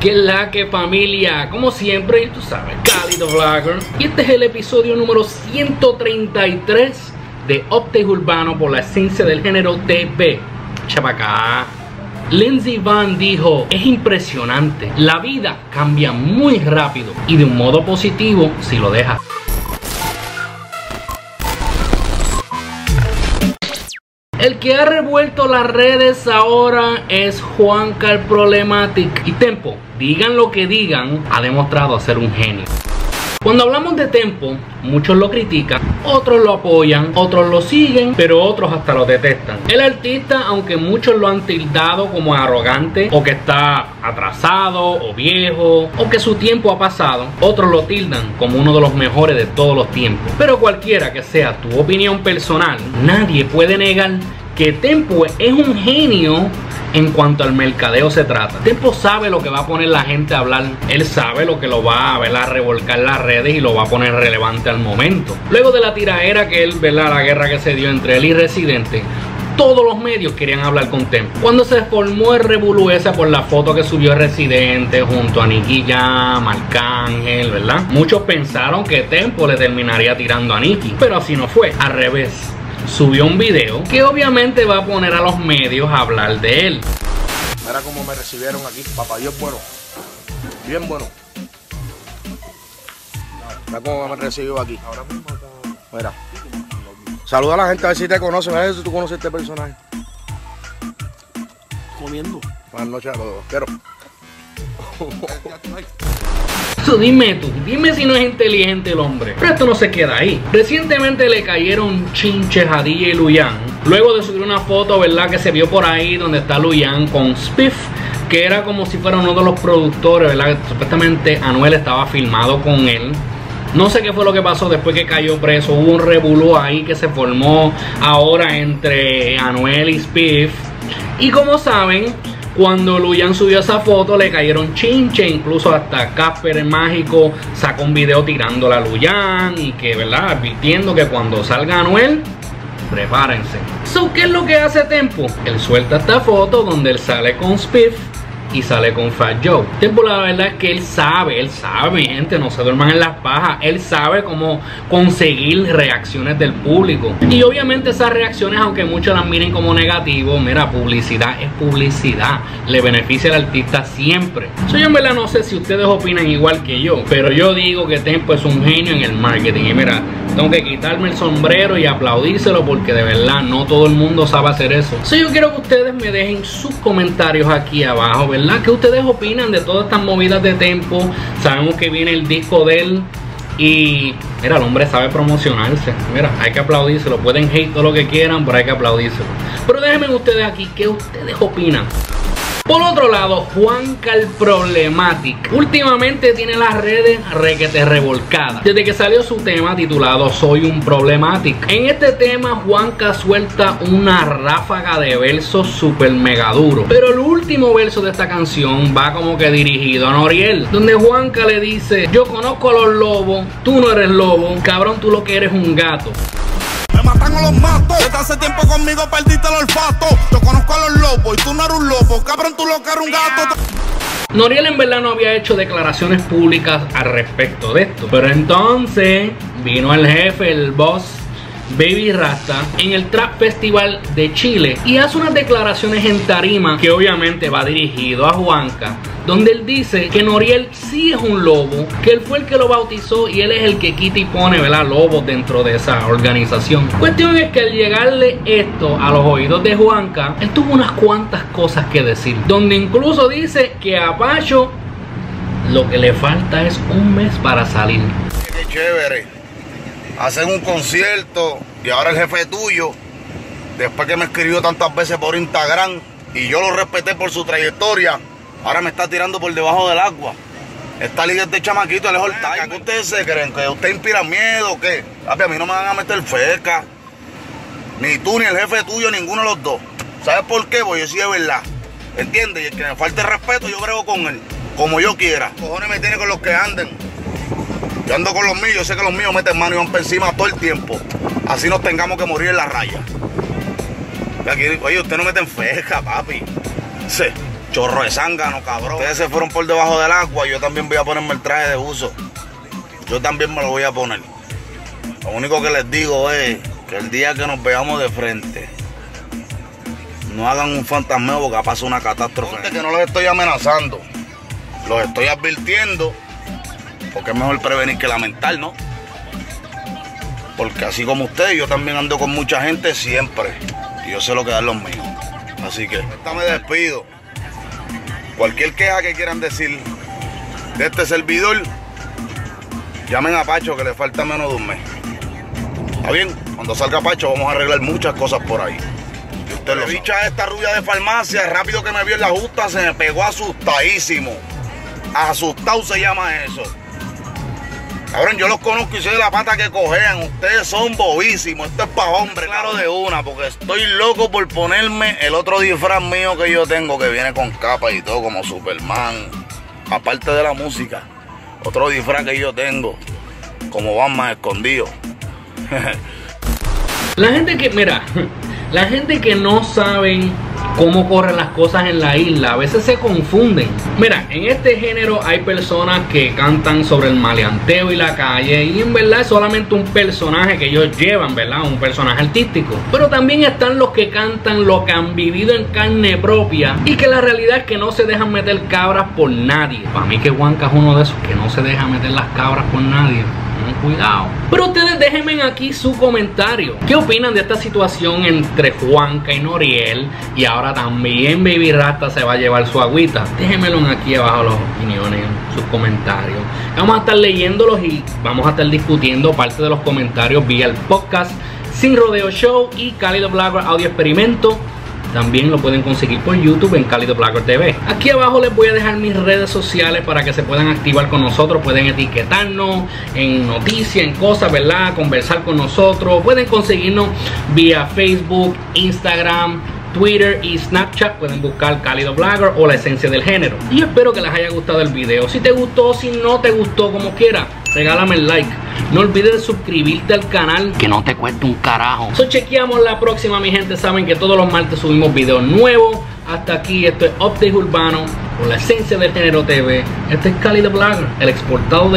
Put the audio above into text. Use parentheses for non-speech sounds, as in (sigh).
Que la que familia, como siempre, tú sabes, Cálido Vlogger. Y este es el episodio número 133 de Update Urbano por la esencia del género TV. Chapacá. Lindsey Van dijo, es impresionante, la vida cambia muy rápido y de un modo positivo si lo dejas. El que ha revuelto las redes ahora es Juan Cal Problematic y Tempo, digan lo que digan, ha demostrado ser un genio. Cuando hablamos de Tempo, muchos lo critican, otros lo apoyan, otros lo siguen, pero otros hasta lo detestan. El artista, aunque muchos lo han tildado como arrogante, o que está atrasado, o viejo, o que su tiempo ha pasado, otros lo tildan como uno de los mejores de todos los tiempos. Pero cualquiera que sea tu opinión personal, nadie puede negar que Tempo es un genio en cuanto al mercadeo se trata. Tempo sabe lo que va a poner la gente a hablar. Él sabe lo que lo va a, ver, a revolcar las redes y lo va a poner relevante al momento. Luego de la tiraera que él, ¿verdad? la guerra que se dio entre él y Residente, todos los medios querían hablar con Tempo. Cuando se formó el revolú por la foto que subió Residente junto a Nicky Jam, Arcángel, ¿verdad? Muchos pensaron que Tempo le terminaría tirando a Nicky, pero así no fue, al revés subió un video que obviamente va a poner a los medios a hablar de él. Mira cómo me recibieron aquí, papá Dios bueno, bien bueno. Mira cómo me recibió aquí. Ahora mismo Mira. Saluda a la gente a ver si te conocen, a ver si tú conoces este personaje. Comiendo. Buenas noches a todos. Quiero. (laughs) dime tú, dime si no es inteligente el hombre. Pero esto no se queda ahí. Recientemente le cayeron chinches a DJ Luyan. Luego de subir una foto, ¿verdad? Que se vio por ahí donde está Luyan con Spiff. Que era como si fuera uno de los productores, ¿verdad? supuestamente Anuel estaba filmado con él. No sé qué fue lo que pasó después que cayó preso. Hubo un revuelo ahí que se formó ahora entre Anuel y Spiff. Y como saben, cuando Luyan subió esa foto le cayeron chinche, incluso hasta Casper el Mágico sacó un video tirándola a Luyan y que, ¿verdad? Advirtiendo que cuando salga Anuel, prepárense. So, ¿qué es lo que hace Tempo? Él suelta esta foto donde él sale con Spiff y sale con Fat Joe. Tempo la verdad es que él sabe, él sabe, gente, no se duerman en las pajas, él sabe cómo conseguir reacciones del público. Y obviamente esas reacciones, aunque muchos las miren como negativo, mira, publicidad es publicidad, le beneficia al artista siempre. So, yo en verdad no sé si ustedes opinan igual que yo, pero yo digo que Tempo es un genio en el marketing. Y mira, tengo que quitarme el sombrero y aplaudírselo porque de verdad no todo el mundo sabe hacer eso. So, yo quiero que ustedes me dejen sus comentarios aquí abajo, ¿verdad? ¿Qué ustedes opinan de todas estas movidas de tempo? Sabemos que viene el disco de él. Y mira, el hombre sabe promocionarse. Mira, hay que aplaudírselo. Pueden hate todo lo que quieran, pero hay que aplaudírselo. Pero déjenme ustedes aquí, ¿qué ustedes opinan? Por otro lado, Juanca el Problematic últimamente tiene las redes requete revolcadas. Desde que salió su tema titulado Soy un Problematic. En este tema, Juanca suelta una ráfaga de versos super mega duro. Pero el último verso de esta canción va como que dirigido a Noriel, donde Juanca le dice: Yo conozco a los lobos, tú no eres lobo, cabrón, tú lo que eres un gato matan mato. Desde hace tiempo conmigo perdiste el olfato. Yo conozco a los lobos y tú no eres un lobo. Cabrón, tú lo que un gato. Noriel en verdad no había hecho declaraciones públicas al respecto de esto. Pero entonces vino el jefe, el boss Baby Rasta en el Trap Festival de Chile y hace unas declaraciones en tarima que obviamente va dirigido a Juanca donde él dice que Noriel sí es un lobo, que él fue el que lo bautizó y él es el que quita y pone, ¿verdad? Lobos dentro de esa organización. Cuestión es que al llegarle esto a los oídos de Juanca, él tuvo unas cuantas cosas que decir, donde incluso dice que a Pacho lo que le falta es un mes para salir. Qué chévere. Hacen un concierto y ahora el jefe tuyo, después que me escribió tantas veces por Instagram y yo lo respeté por su trayectoria, Ahora me está tirando por debajo del agua. Esta liga de chamaquito, él es ¿Qué ustedes se creen? ¿Que usted inspira miedo o qué? a mí no me van a meter feca. Ni tú ni el jefe tuyo, ninguno de los dos. ¿Sabes por qué? Porque yo sí es verdad. ¿Entiendes? Y el que me falte respeto, yo brego con él. Como yo quiera. Cojones me tiene con los que anden. Yo ando con los míos, yo sé que los míos meten mano y van por encima todo el tiempo. Así nos tengamos que morir en la raya. oye, usted no mete en feca, papi. Sí. Chorro de zángano, cabrón. Ustedes se fueron por debajo del agua, yo también voy a ponerme el traje de uso. Yo también me lo voy a poner. Lo único que les digo es que el día que nos veamos de frente, no hagan un fantasmeo porque va a pasar una catástrofe. que no los estoy amenazando, los estoy advirtiendo, porque es mejor prevenir que lamentar, ¿no? Porque así como ustedes, yo también ando con mucha gente siempre. Y yo sé lo que dan los míos. Así que, esta me despido. Cualquier queja que quieran decir de este servidor, llamen a Pacho que le falta menos de un mes. ¿Está bien? Cuando salga Pacho vamos a arreglar muchas cosas por ahí. Y usted lo bicha esta rubia de farmacia, rápido que me vio en la justa, se me pegó asustadísimo. Asustado se llama eso. Cabrón, yo los conozco y soy de la pata que cojean. Ustedes son bobísimos. Esto es para hombre, claro de una, porque estoy loco por ponerme el otro disfraz mío que yo tengo, que viene con capa y todo, como Superman. Aparte de la música, otro disfraz que yo tengo, como más escondido. (laughs) la gente que, mira, (laughs) la gente que no saben cómo corren las cosas en la isla. A veces se confunden. Mira, en este género hay personas que cantan sobre el maleanteo y la calle y en verdad es solamente un personaje que ellos llevan, ¿verdad? Un personaje artístico. Pero también están los que cantan lo que han vivido en carne propia y que la realidad es que no se dejan meter cabras por nadie. Para mí que Juanca es uno de esos que no se deja meter las cabras por nadie cuidado. Pero ustedes déjenme aquí su comentario. ¿Qué opinan de esta situación entre Juanca y Noriel? Y ahora también Baby Rasta se va a llevar su agüita. Déjenmelo aquí abajo las opiniones, sus comentarios. Vamos a estar leyéndolos y vamos a estar discutiendo parte de los comentarios vía el podcast Sin Rodeo Show y Cálido Blogger Audio Experimento. También lo pueden conseguir por YouTube en Cálido Blogger TV. Aquí abajo les voy a dejar mis redes sociales para que se puedan activar con nosotros. Pueden etiquetarnos en noticias, en cosas, ¿verdad? Conversar con nosotros. Pueden conseguirnos vía Facebook, Instagram, Twitter y Snapchat pueden buscar Cálido Blogger o la esencia del género. Y espero que les haya gustado el video. Si te gustó, si no te gustó, como quiera, regálame el like. No olvides de suscribirte al canal, que no te cueste un carajo. So chequeamos la próxima, mi gente. Saben que todos los martes subimos videos nuevos. Hasta aquí, esto es Update Urbano, por la esencia del género TV. Este es Cálido Blogger, el exportado de